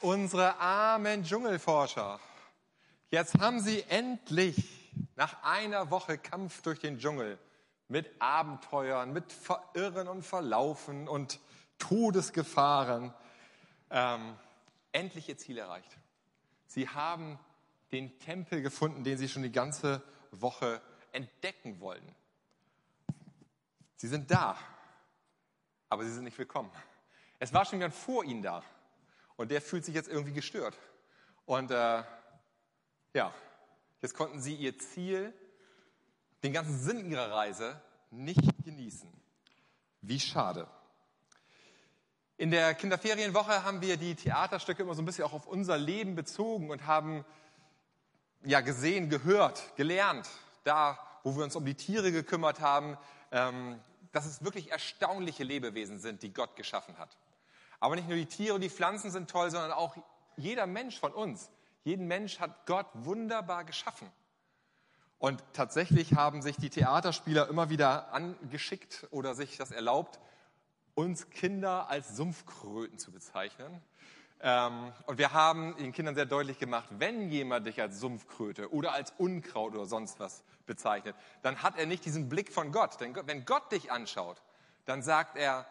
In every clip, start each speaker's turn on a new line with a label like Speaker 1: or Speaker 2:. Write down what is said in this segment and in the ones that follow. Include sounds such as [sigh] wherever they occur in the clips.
Speaker 1: unsere armen Dschungelforscher. Jetzt haben sie endlich nach einer Woche Kampf durch den Dschungel mit Abenteuern, mit Verirren und Verlaufen und Todesgefahren ähm, endlich ihr Ziel erreicht. Sie haben den Tempel gefunden, den sie schon die ganze Woche entdecken wollten. Sie sind da, aber sie sind nicht willkommen. Es war schon jemand vor ihnen da und der fühlt sich jetzt irgendwie gestört. Und äh, ja, jetzt konnten sie ihr Ziel, den ganzen Sinn ihrer Reise nicht genießen. Wie schade. In der Kinderferienwoche haben wir die Theaterstücke immer so ein bisschen auch auf unser Leben bezogen und haben ja gesehen, gehört, gelernt, da, wo wir uns um die Tiere gekümmert haben, ähm, dass es wirklich erstaunliche Lebewesen sind, die Gott geschaffen hat. Aber nicht nur die Tiere und die Pflanzen sind toll, sondern auch jeder Mensch von uns. Jeden Mensch hat Gott wunderbar geschaffen. Und tatsächlich haben sich die Theaterspieler immer wieder angeschickt oder sich das erlaubt, uns Kinder als Sumpfkröten zu bezeichnen. Ähm, und wir haben den Kindern sehr deutlich gemacht, wenn jemand dich als Sumpfkröte oder als Unkraut oder sonst was bezeichnet, dann hat er nicht diesen Blick von Gott. Denn wenn Gott dich anschaut, dann sagt er,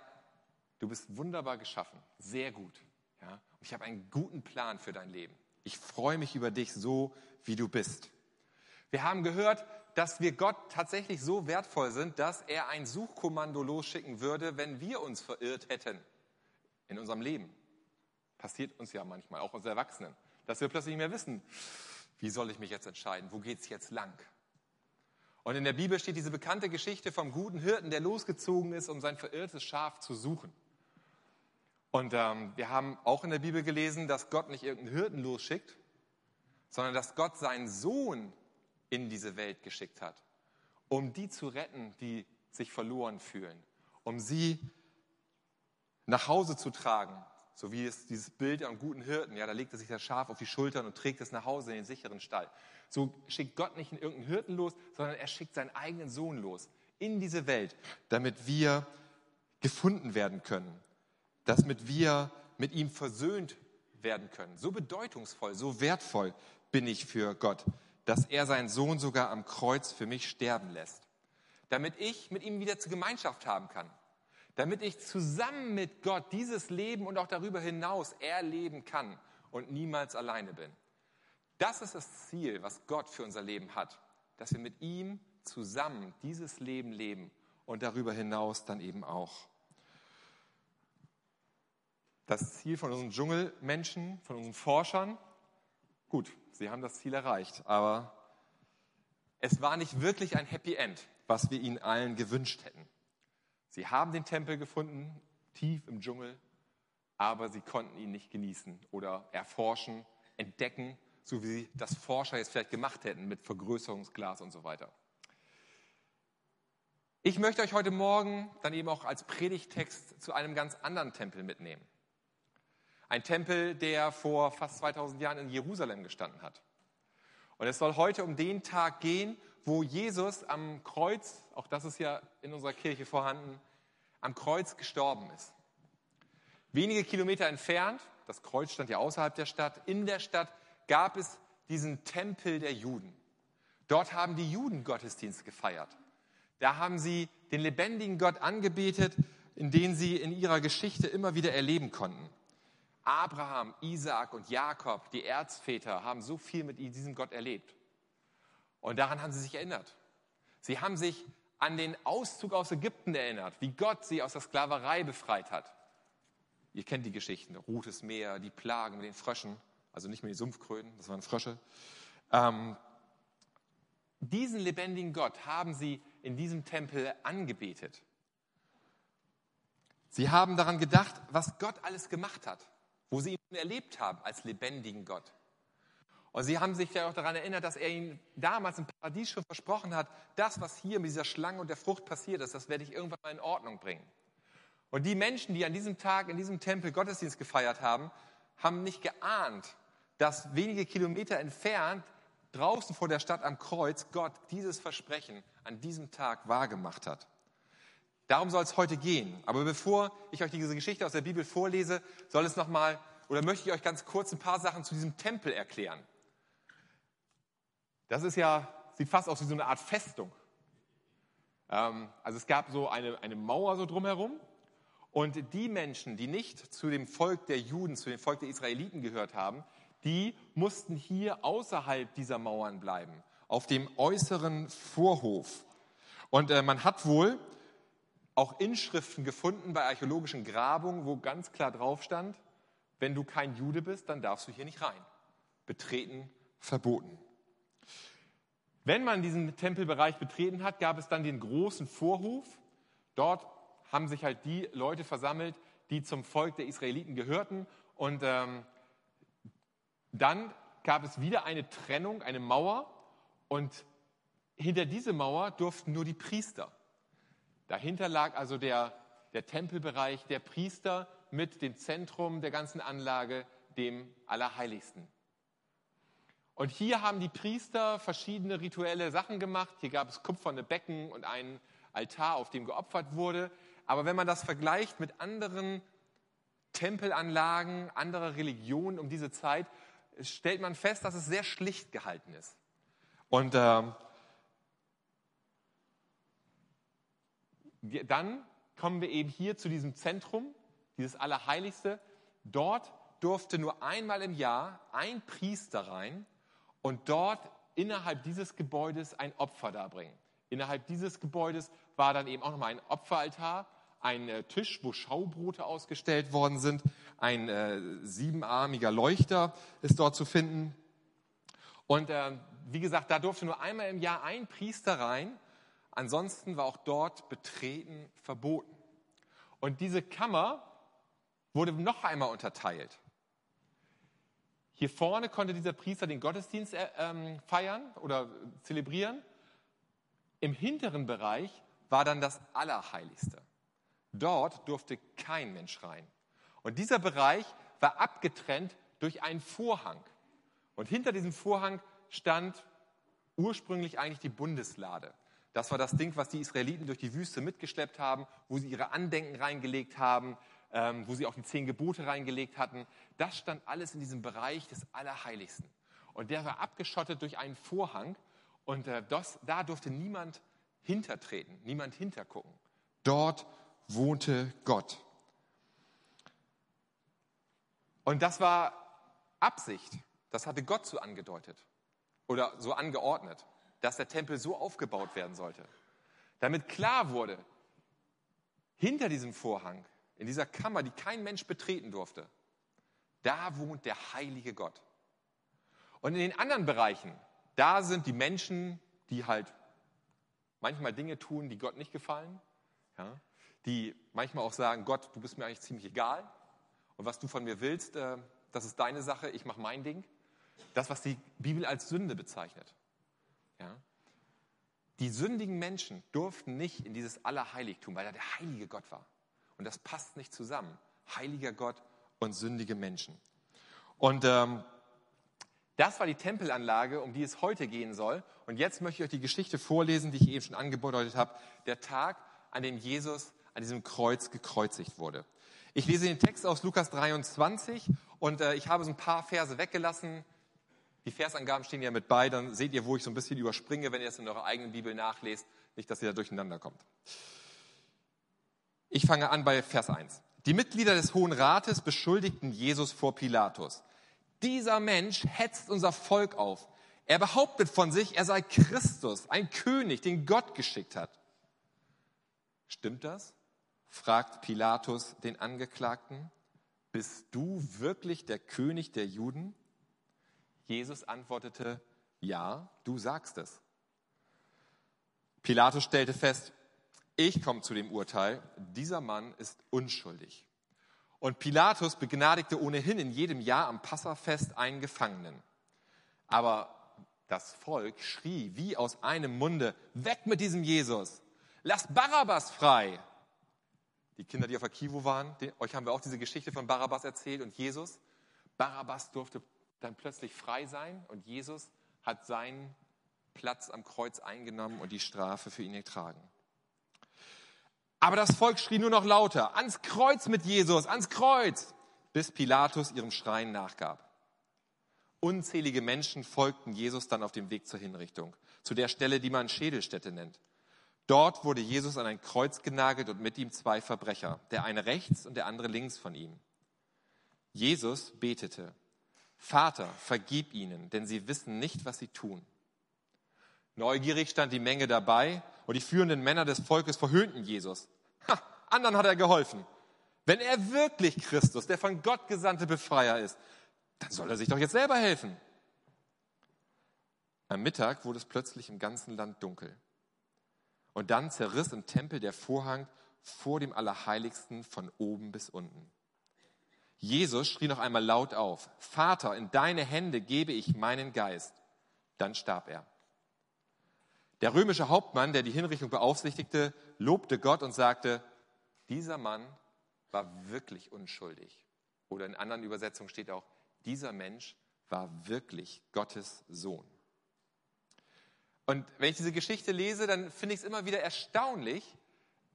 Speaker 1: du bist wunderbar geschaffen, sehr gut. Ja? Und ich habe einen guten Plan für dein Leben. Ich freue mich über dich so, wie du bist. Wir haben gehört, dass wir Gott tatsächlich so wertvoll sind, dass er ein Suchkommando losschicken würde, wenn wir uns verirrt hätten in unserem Leben. Passiert uns ja manchmal, auch uns Erwachsenen, dass wir plötzlich nicht mehr wissen, wie soll ich mich jetzt entscheiden, wo geht es jetzt lang. Und in der Bibel steht diese bekannte Geschichte vom guten Hirten, der losgezogen ist, um sein verirrtes Schaf zu suchen. Und ähm, wir haben auch in der Bibel gelesen, dass Gott nicht irgendeinen Hirten losschickt, sondern dass Gott seinen Sohn in diese Welt geschickt hat, um die zu retten, die sich verloren fühlen, um sie nach Hause zu tragen, so wie es dieses Bild am guten Hirten, ja, da legt er sich das Schaf auf die Schultern und trägt es nach Hause in den sicheren Stall. So schickt Gott nicht irgendeinen Hirten los, sondern er schickt seinen eigenen Sohn los in diese Welt, damit wir gefunden werden können, damit wir mit ihm versöhnt werden können. So bedeutungsvoll, so wertvoll bin ich für Gott dass er seinen Sohn sogar am Kreuz für mich sterben lässt, damit ich mit ihm wieder zur Gemeinschaft haben kann, damit ich zusammen mit Gott dieses Leben und auch darüber hinaus erleben kann und niemals alleine bin. Das ist das Ziel, was Gott für unser Leben hat, dass wir mit ihm zusammen dieses Leben leben und darüber hinaus dann eben auch. Das Ziel von unseren Dschungelmenschen, von unseren Forschern, gut, sie haben das Ziel erreicht, aber es war nicht wirklich ein Happy End, was wir ihnen allen gewünscht hätten. Sie haben den Tempel gefunden, tief im Dschungel, aber sie konnten ihn nicht genießen oder erforschen, entdecken, so wie das Forscher jetzt vielleicht gemacht hätten mit Vergrößerungsglas und so weiter. Ich möchte euch heute Morgen dann eben auch als Predigtext zu einem ganz anderen Tempel mitnehmen. Ein Tempel, der vor fast 2000 Jahren in Jerusalem gestanden hat. Und es soll heute um den Tag gehen, wo Jesus am Kreuz, auch das ist ja in unserer Kirche vorhanden, am Kreuz gestorben ist. Wenige Kilometer entfernt, das Kreuz stand ja außerhalb der Stadt, in der Stadt gab es diesen Tempel der Juden. Dort haben die Juden Gottesdienst gefeiert. Da haben sie den lebendigen Gott angebetet, in den sie in ihrer Geschichte immer wieder erleben konnten. Abraham, Isaak und Jakob, die Erzväter, haben so viel mit diesem Gott erlebt. Und daran haben sie sich erinnert. Sie haben sich an den Auszug aus Ägypten erinnert, wie Gott sie aus der Sklaverei befreit hat. Ihr kennt die Geschichten, Rotes Meer, die Plagen mit den Fröschen, also nicht mehr die Sumpfkröten, das waren Frösche. Ähm, diesen lebendigen Gott haben sie in diesem Tempel angebetet. Sie haben daran gedacht, was Gott alles gemacht hat wo sie ihn erlebt haben als lebendigen Gott. Und sie haben sich ja auch daran erinnert, dass er ihnen damals im Paradies schon versprochen hat, das, was hier mit dieser Schlange und der Frucht passiert ist, das werde ich irgendwann mal in Ordnung bringen. Und die Menschen, die an diesem Tag in diesem Tempel Gottesdienst gefeiert haben, haben nicht geahnt, dass wenige Kilometer entfernt, draußen vor der Stadt am Kreuz, Gott dieses Versprechen an diesem Tag wahrgemacht hat. Darum soll es heute gehen. Aber bevor ich euch diese Geschichte aus der Bibel vorlese, soll es nochmal oder möchte ich euch ganz kurz ein paar Sachen zu diesem Tempel erklären. Das ist ja, sieht fast aus wie so eine Art Festung. Ähm, also es gab so eine, eine Mauer so drumherum und die Menschen, die nicht zu dem Volk der Juden, zu dem Volk der Israeliten gehört haben, die mussten hier außerhalb dieser Mauern bleiben, auf dem äußeren Vorhof. Und äh, man hat wohl auch Inschriften gefunden bei archäologischen Grabungen, wo ganz klar drauf stand, wenn du kein Jude bist, dann darfst du hier nicht rein. Betreten verboten. Wenn man diesen Tempelbereich betreten hat, gab es dann den großen Vorhof. Dort haben sich halt die Leute versammelt, die zum Volk der Israeliten gehörten. Und ähm, dann gab es wieder eine Trennung, eine Mauer. Und hinter diese Mauer durften nur die Priester. Dahinter lag also der, der Tempelbereich der Priester mit dem Zentrum der ganzen Anlage, dem Allerheiligsten. Und hier haben die Priester verschiedene rituelle Sachen gemacht. Hier gab es kupferne Becken und einen Altar, auf dem geopfert wurde. Aber wenn man das vergleicht mit anderen Tempelanlagen, anderer Religionen um diese Zeit, stellt man fest, dass es sehr schlicht gehalten ist. Und äh, dann kommen wir eben hier zu diesem Zentrum, dieses Allerheiligste. Dort durfte nur einmal im Jahr ein Priester rein und dort innerhalb dieses Gebäudes ein Opfer darbringen. Innerhalb dieses Gebäudes war dann eben auch nochmal ein Opferaltar, ein äh, Tisch, wo Schaubrote ausgestellt worden sind, ein äh, siebenarmiger Leuchter ist dort zu finden. Und äh, wie gesagt, da durfte nur einmal im Jahr ein Priester rein Ansonsten war auch dort Betreten verboten. Und diese Kammer wurde noch einmal unterteilt. Hier vorne konnte dieser Priester den Gottesdienst äh, ähm, feiern oder zelebrieren. Im hinteren Bereich war dann das Allerheiligste. Dort durfte kein Mensch rein. Und dieser Bereich war abgetrennt durch einen Vorhang. Und hinter diesem Vorhang stand ursprünglich eigentlich die Bundeslade. Das war das Ding, was die Israeliten durch die Wüste mitgeschleppt haben, wo sie ihre Andenken reingelegt haben, ähm, wo sie auch die zehn Gebote reingelegt hatten. Das stand alles in diesem Bereich des Allerheiligsten. Und der war abgeschottet durch einen Vorhang und äh, das, da durfte niemand hintertreten, niemand hintergucken. Dort wohnte Gott. Und das war Absicht. Das hatte Gott so angedeutet oder so angeordnet dass der Tempel so aufgebaut werden sollte. Damit klar wurde, hinter diesem Vorhang, in dieser Kammer, die kein Mensch betreten durfte, da wohnt der heilige Gott. Und in den anderen Bereichen, da sind die Menschen, die halt manchmal Dinge tun, die Gott nicht gefallen, ja, die manchmal auch sagen, Gott, du bist mir eigentlich ziemlich egal und was du von mir willst, äh, das ist deine Sache, ich mache mein Ding. Das, was die Bibel als Sünde bezeichnet. Ja? Die sündigen Menschen durften nicht in dieses Allerheiligtum, weil da der heilige Gott war. Und das passt nicht zusammen. Heiliger Gott und sündige Menschen. Und ähm, das war die Tempelanlage, um die es heute gehen soll. Und jetzt möchte ich euch die Geschichte vorlesen, die ich eben schon angedeutet habe. Der Tag, an dem Jesus an diesem Kreuz gekreuzigt wurde. Ich lese den Text aus Lukas 23 und äh, ich habe so ein paar Verse weggelassen. Die Versangaben stehen ja mit bei, dann seht ihr, wo ich so ein bisschen überspringe, wenn ihr es in eurer eigenen Bibel nachlest, nicht, dass ihr da durcheinander kommt. Ich fange an bei Vers 1. Die Mitglieder des Hohen Rates beschuldigten Jesus vor Pilatus. Dieser Mensch hetzt unser Volk auf. Er behauptet von sich, er sei Christus, ein König, den Gott geschickt hat. Stimmt das? fragt Pilatus den Angeklagten. Bist du wirklich der König der Juden? Jesus antwortete, ja, du sagst es. Pilatus stellte fest, ich komme zu dem Urteil, dieser Mann ist unschuldig. Und Pilatus begnadigte ohnehin in jedem Jahr am Passafest einen Gefangenen. Aber das Volk schrie wie aus einem Munde, weg mit diesem Jesus, lasst Barabbas frei. Die Kinder, die auf Akivo waren, euch haben wir auch diese Geschichte von Barabbas erzählt und Jesus. Barabbas durfte dann plötzlich frei sein und Jesus hat seinen Platz am Kreuz eingenommen und die Strafe für ihn getragen. Aber das Volk schrie nur noch lauter, ans Kreuz mit Jesus, ans Kreuz, bis Pilatus ihrem Schreien nachgab. Unzählige Menschen folgten Jesus dann auf dem Weg zur Hinrichtung, zu der Stelle, die man Schädelstätte nennt. Dort wurde Jesus an ein Kreuz genagelt und mit ihm zwei Verbrecher, der eine rechts und der andere links von ihm. Jesus betete, Vater, vergib ihnen, denn sie wissen nicht, was sie tun. Neugierig stand die Menge dabei und die führenden Männer des Volkes verhöhnten Jesus. Ha, anderen hat er geholfen. Wenn er wirklich Christus, der von Gott gesandte Befreier ist, dann soll er sich doch jetzt selber helfen. Am Mittag wurde es plötzlich im ganzen Land dunkel. Und dann zerriss im Tempel der Vorhang vor dem Allerheiligsten von oben bis unten. Jesus schrie noch einmal laut auf, Vater, in deine Hände gebe ich meinen Geist. Dann starb er. Der römische Hauptmann, der die Hinrichtung beaufsichtigte, lobte Gott und sagte, dieser Mann war wirklich unschuldig. Oder in anderen Übersetzungen steht auch, dieser Mensch war wirklich Gottes Sohn. Und wenn ich diese Geschichte lese, dann finde ich es immer wieder erstaunlich,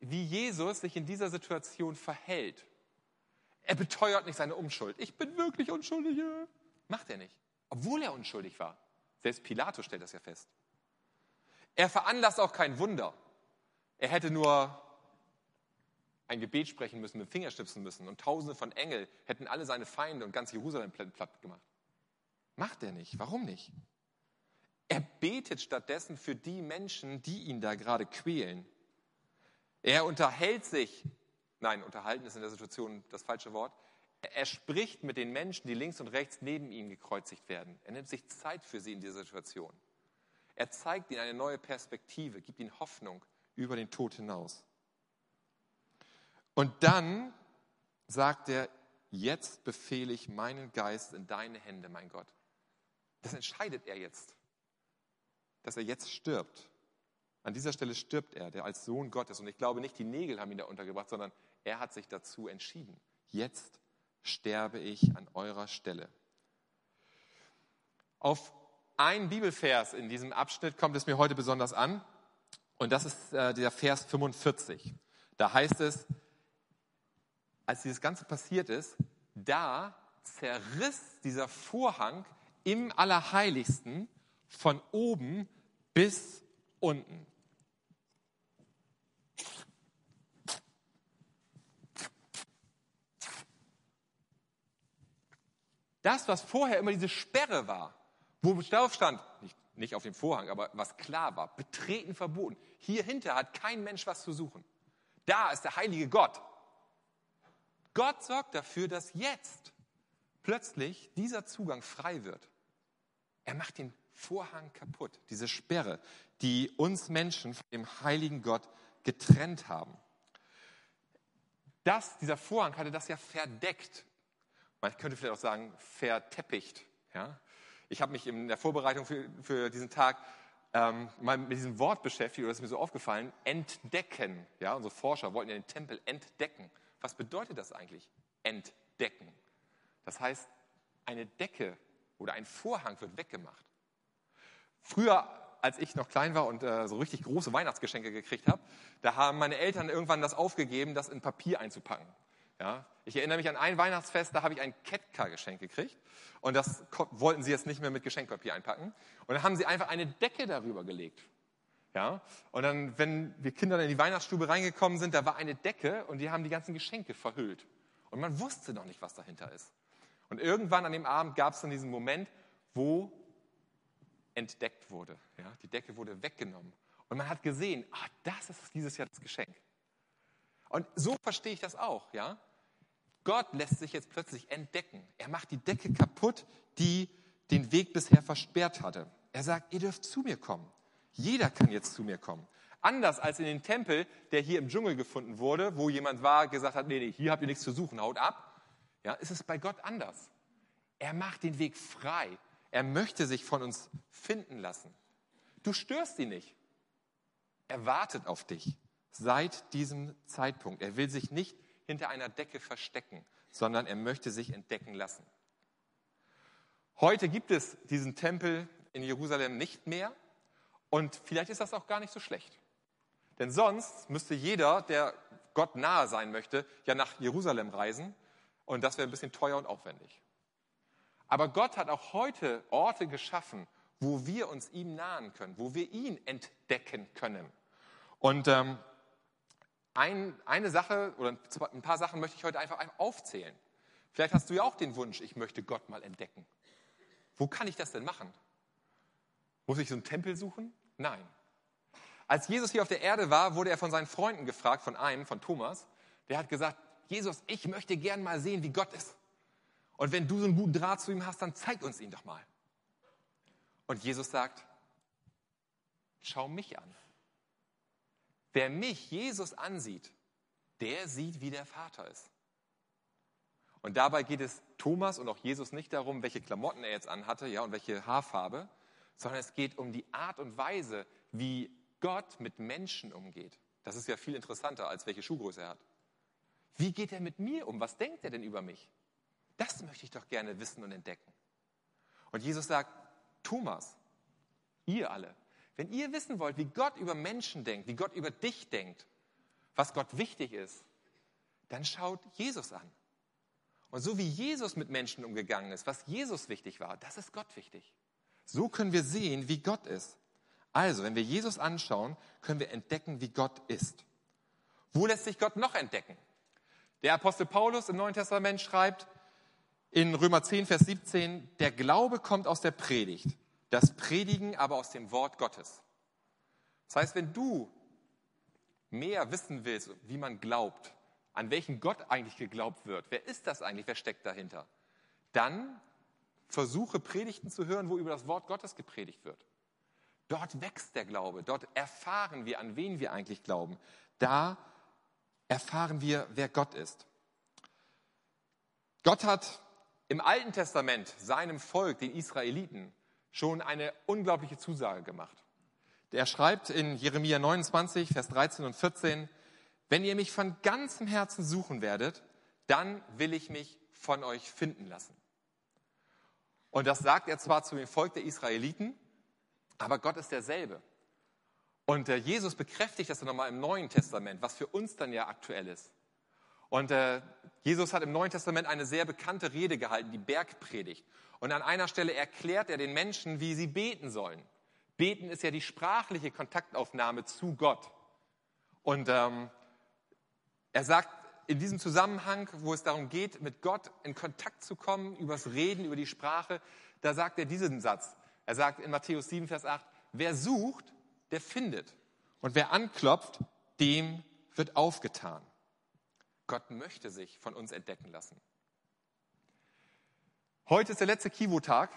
Speaker 1: wie Jesus sich in dieser Situation verhält. Er beteuert nicht seine Unschuld. Ich bin wirklich unschuldig. Macht er nicht. Obwohl er unschuldig war. Selbst Pilatus stellt das ja fest. Er veranlasst auch kein Wunder. Er hätte nur ein Gebet sprechen müssen, mit dem Finger schnipsen müssen und tausende von Engel hätten alle seine Feinde und ganz Jerusalem platt gemacht. Macht er nicht. Warum nicht? Er betet stattdessen für die Menschen, die ihn da gerade quälen. Er unterhält sich, nein, unterhalten ist in der Situation das falsche Wort. Er spricht mit den Menschen, die links und rechts neben ihm gekreuzigt werden. Er nimmt sich Zeit für sie in dieser Situation. Er zeigt ihnen eine neue Perspektive, gibt ihnen Hoffnung über den Tod hinaus. Und dann sagt er, jetzt befehle ich meinen Geist in deine Hände, mein Gott. Das entscheidet er jetzt, dass er jetzt stirbt. An dieser Stelle stirbt er, der als Sohn Gottes. Und ich glaube nicht, die Nägel haben ihn da untergebracht, sondern er hat sich dazu entschieden. Jetzt sterbe ich an eurer Stelle. Auf ein Bibelvers in diesem Abschnitt kommt es mir heute besonders an. Und das ist äh, der Vers 45. Da heißt es, als dieses Ganze passiert ist, da zerriss dieser Vorhang im Allerheiligsten von oben bis unten. Das, was vorher immer diese Sperre war, wo drauf stand, nicht, nicht auf dem Vorhang, aber was klar war, betreten verboten. Hier hinter hat kein Mensch was zu suchen. Da ist der heilige Gott. Gott sorgt dafür, dass jetzt plötzlich dieser Zugang frei wird. Er macht den Vorhang kaputt, diese Sperre, die uns Menschen von dem heiligen Gott getrennt haben. Das, dieser Vorhang hatte das ja verdeckt. Man könnte vielleicht auch sagen, verteppicht. Ja? Ich habe mich in der Vorbereitung für, für diesen Tag ähm, mal mit diesem Wort beschäftigt, oder ist mir so aufgefallen, entdecken. Ja, unsere Forscher wollten ja den Tempel entdecken. Was bedeutet das eigentlich? Entdecken. Das heißt, eine Decke oder ein Vorhang wird weggemacht. Früher, als ich noch klein war und äh, so richtig große Weihnachtsgeschenke gekriegt habe, da haben meine Eltern irgendwann das aufgegeben, das in Papier einzupacken. Ja? Ich erinnere mich an ein Weihnachtsfest, da habe ich ein Ketka-Geschenk gekriegt und das wollten sie jetzt nicht mehr mit Geschenkpapier einpacken. Und dann haben sie einfach eine Decke darüber gelegt. Ja? Und dann, wenn wir Kinder in die Weihnachtsstube reingekommen sind, da war eine Decke und die haben die ganzen Geschenke verhüllt. Und man wusste noch nicht, was dahinter ist. Und irgendwann an dem Abend gab es dann diesen Moment, wo entdeckt wurde. Ja? Die Decke wurde weggenommen. Und man hat gesehen, ah, das ist dieses Jahr das Geschenk. Und so verstehe ich das auch. Ja? Gott lässt sich jetzt plötzlich entdecken. Er macht die Decke kaputt, die den Weg bisher versperrt hatte. Er sagt, ihr dürft zu mir kommen. Jeder kann jetzt zu mir kommen. Anders als in den Tempel, der hier im Dschungel gefunden wurde, wo jemand war, gesagt hat, nee, nee, hier habt ihr nichts zu suchen, haut ab. Ja, ist es bei Gott anders. Er macht den Weg frei. Er möchte sich von uns finden lassen. Du störst ihn nicht. Er wartet auf dich seit diesem Zeitpunkt. Er will sich nicht hinter einer Decke verstecken, sondern er möchte sich entdecken lassen. Heute gibt es diesen Tempel in Jerusalem nicht mehr. Und vielleicht ist das auch gar nicht so schlecht. Denn sonst müsste jeder, der Gott nahe sein möchte, ja nach Jerusalem reisen. Und das wäre ein bisschen teuer und aufwendig. Aber Gott hat auch heute Orte geschaffen, wo wir uns ihm nahen können, wo wir ihn entdecken können. Und ähm, ein, eine Sache oder ein paar Sachen möchte ich heute einfach aufzählen. Vielleicht hast du ja auch den Wunsch, ich möchte Gott mal entdecken. Wo kann ich das denn machen? Muss ich so einen Tempel suchen? Nein. Als Jesus hier auf der Erde war, wurde er von seinen Freunden gefragt, von einem, von Thomas. Der hat gesagt, Jesus, ich möchte gern mal sehen, wie Gott ist. Und wenn du so einen guten Draht zu ihm hast, dann zeig uns ihn doch mal. Und Jesus sagt, schau mich an. Wer mich, Jesus, ansieht, der sieht, wie der Vater ist. Und dabei geht es Thomas und auch Jesus nicht darum, welche Klamotten er jetzt anhatte, ja, und welche Haarfarbe, sondern es geht um die Art und Weise, wie Gott mit Menschen umgeht. Das ist ja viel interessanter, als welche Schuhgröße er hat. Wie geht er mit mir um? Was denkt er denn über mich? Das möchte ich doch gerne wissen und entdecken. Und Jesus sagt, Thomas, ihr alle, wenn ihr wissen wollt, wie Gott über Menschen denkt, wie Gott über dich denkt, was Gott wichtig ist, dann schaut Jesus an. Und so wie Jesus mit Menschen umgegangen ist, was Jesus wichtig war, das ist Gott wichtig. So können wir sehen, wie Gott ist. Also, wenn wir Jesus anschauen, können wir entdecken, wie Gott ist. Wo lässt sich Gott noch entdecken? Der Apostel Paulus im Neuen Testament schreibt in Römer 10, Vers 17, der Glaube kommt aus der Predigt das Predigen aber aus dem Wort Gottes. Das heißt, wenn du mehr wissen willst, wie man glaubt, an welchen Gott eigentlich geglaubt wird, wer ist das eigentlich, wer steckt dahinter, dann versuche Predigten zu hören, wo über das Wort Gottes gepredigt wird. Dort wächst der Glaube, dort erfahren wir, an wen wir eigentlich glauben. Da erfahren wir, wer Gott ist. Gott hat im Alten Testament seinem Volk, den Israeliten, schon eine unglaubliche Zusage gemacht. Er schreibt in Jeremia 29, Vers 13 und 14, wenn ihr mich von ganzem Herzen suchen werdet, dann will ich mich von euch finden lassen. Und das sagt er zwar zu dem Volk der Israeliten, aber Gott ist derselbe. Und äh, Jesus bekräftigt das nochmal im Neuen Testament, was für uns dann ja aktuell ist. Und äh, Jesus hat im Neuen Testament eine sehr bekannte Rede gehalten, die Bergpredigt. Und an einer Stelle erklärt er den Menschen, wie sie beten sollen. Beten ist ja die sprachliche Kontaktaufnahme zu Gott. Und ähm, er sagt in diesem Zusammenhang, wo es darum geht, mit Gott in Kontakt zu kommen, übers Reden, über die Sprache, da sagt er diesen Satz. Er sagt in Matthäus 7, Vers 8, wer sucht, der findet. Und wer anklopft, dem wird aufgetan. Gott möchte sich von uns entdecken lassen. Heute ist der letzte Kivo-Tag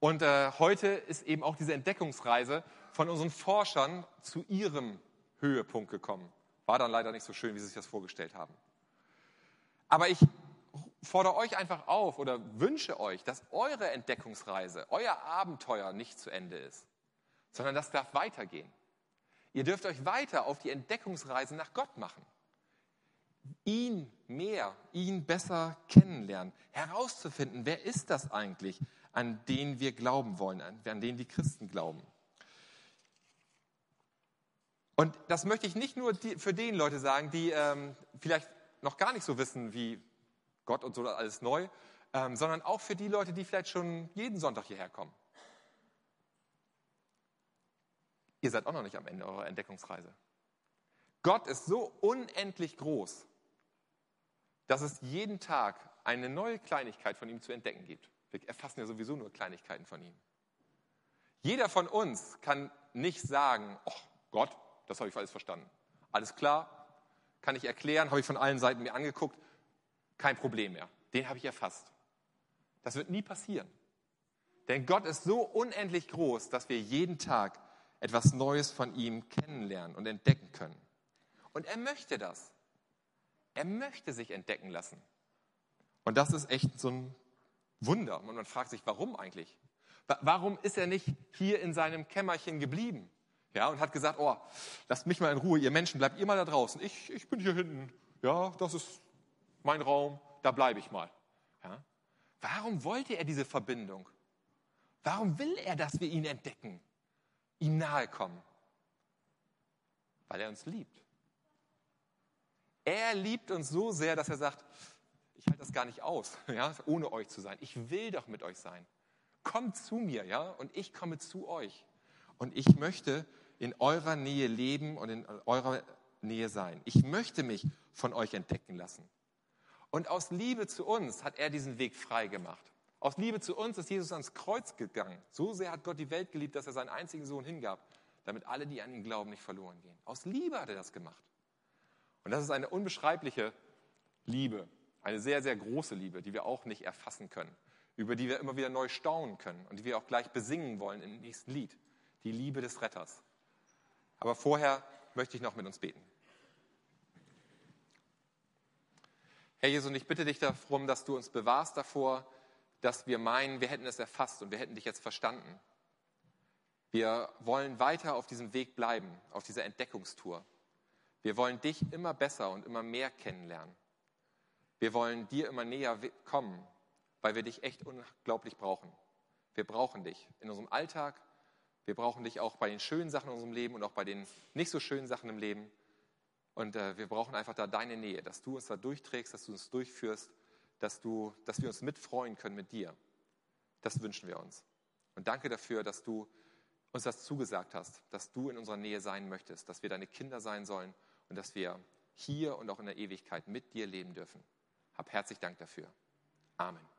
Speaker 1: und äh, heute ist eben auch diese Entdeckungsreise von unseren Forschern zu ihrem Höhepunkt gekommen. War dann leider nicht so schön, wie sie sich das vorgestellt haben. Aber ich fordere euch einfach auf oder wünsche euch, dass eure Entdeckungsreise, euer Abenteuer nicht zu Ende ist, sondern das darf weitergehen. Ihr dürft euch weiter auf die Entdeckungsreise nach Gott machen ihn mehr, ihn besser kennenlernen, herauszufinden, wer ist das eigentlich, an den wir glauben wollen, an den die Christen glauben. Und das möchte ich nicht nur für den Leute sagen, die ähm, vielleicht noch gar nicht so wissen, wie Gott und so alles neu, ähm, sondern auch für die Leute, die vielleicht schon jeden Sonntag hierher kommen. Ihr seid auch noch nicht am Ende eurer Entdeckungsreise. Gott ist so unendlich groß, dass es jeden Tag eine neue Kleinigkeit von ihm zu entdecken gibt. Wir erfassen ja sowieso nur Kleinigkeiten von ihm. Jeder von uns kann nicht sagen, oh Gott, das habe ich alles verstanden. Alles klar, kann ich erklären, habe ich von allen Seiten mir angeguckt, kein Problem mehr. Den habe ich erfasst. Das wird nie passieren. Denn Gott ist so unendlich groß, dass wir jeden Tag etwas Neues von ihm kennenlernen und entdecken können. Und er möchte das. Er möchte sich entdecken lassen. Und das ist echt so ein Wunder. Und man fragt sich, warum eigentlich? Warum ist er nicht hier in seinem Kämmerchen geblieben? Ja, und hat gesagt, oh, lasst mich mal in Ruhe, ihr Menschen, bleibt ihr mal da draußen. Ich, ich bin hier hinten. Ja, das ist mein Raum, da bleibe ich mal. Ja? Warum wollte er diese Verbindung? Warum will er, dass wir ihn entdecken, ihm nahe kommen? Weil er uns liebt. Er liebt uns so sehr, dass er sagt, ich halte das gar nicht aus, [laughs] ja, ohne euch zu sein. Ich will doch mit euch sein. Kommt zu mir, ja, und ich komme zu euch. Und ich möchte in eurer Nähe leben und in eurer Nähe sein. Ich möchte mich von euch entdecken lassen. Und aus Liebe zu uns hat er diesen Weg frei gemacht. Aus Liebe zu uns ist Jesus ans Kreuz gegangen. So sehr hat Gott die Welt geliebt, dass er seinen einzigen Sohn hingab, damit alle, die an ihn glauben, nicht verloren gehen. Aus Liebe hat er das gemacht. Und das ist eine unbeschreibliche Liebe, eine sehr, sehr große Liebe, die wir auch nicht erfassen können, über die wir immer wieder neu staunen können und die wir auch gleich besingen wollen im nächsten Lied. Die Liebe des Retters. Aber vorher möchte ich noch mit uns beten. Herr Jesus, und ich bitte dich darum, dass du uns bewahrst davor, dass wir meinen, wir hätten es erfasst und wir hätten dich jetzt verstanden. Wir wollen weiter auf diesem Weg bleiben, auf dieser Entdeckungstour. Wir wollen dich immer besser und immer mehr kennenlernen. Wir wollen dir immer näher kommen, weil wir dich echt unglaublich brauchen. Wir brauchen dich in unserem Alltag. Wir brauchen dich auch bei den schönen Sachen in unserem Leben und auch bei den nicht so schönen Sachen im Leben. Und äh, wir brauchen einfach da deine Nähe, dass du uns da durchträgst, dass du uns durchführst, dass, du, dass wir uns mitfreuen können mit dir. Das wünschen wir uns. Und danke dafür, dass du uns das zugesagt hast, dass du in unserer Nähe sein möchtest, dass wir deine Kinder sein sollen und dass wir hier und auch in der Ewigkeit mit dir leben dürfen. Hab herzlich Dank dafür. Amen.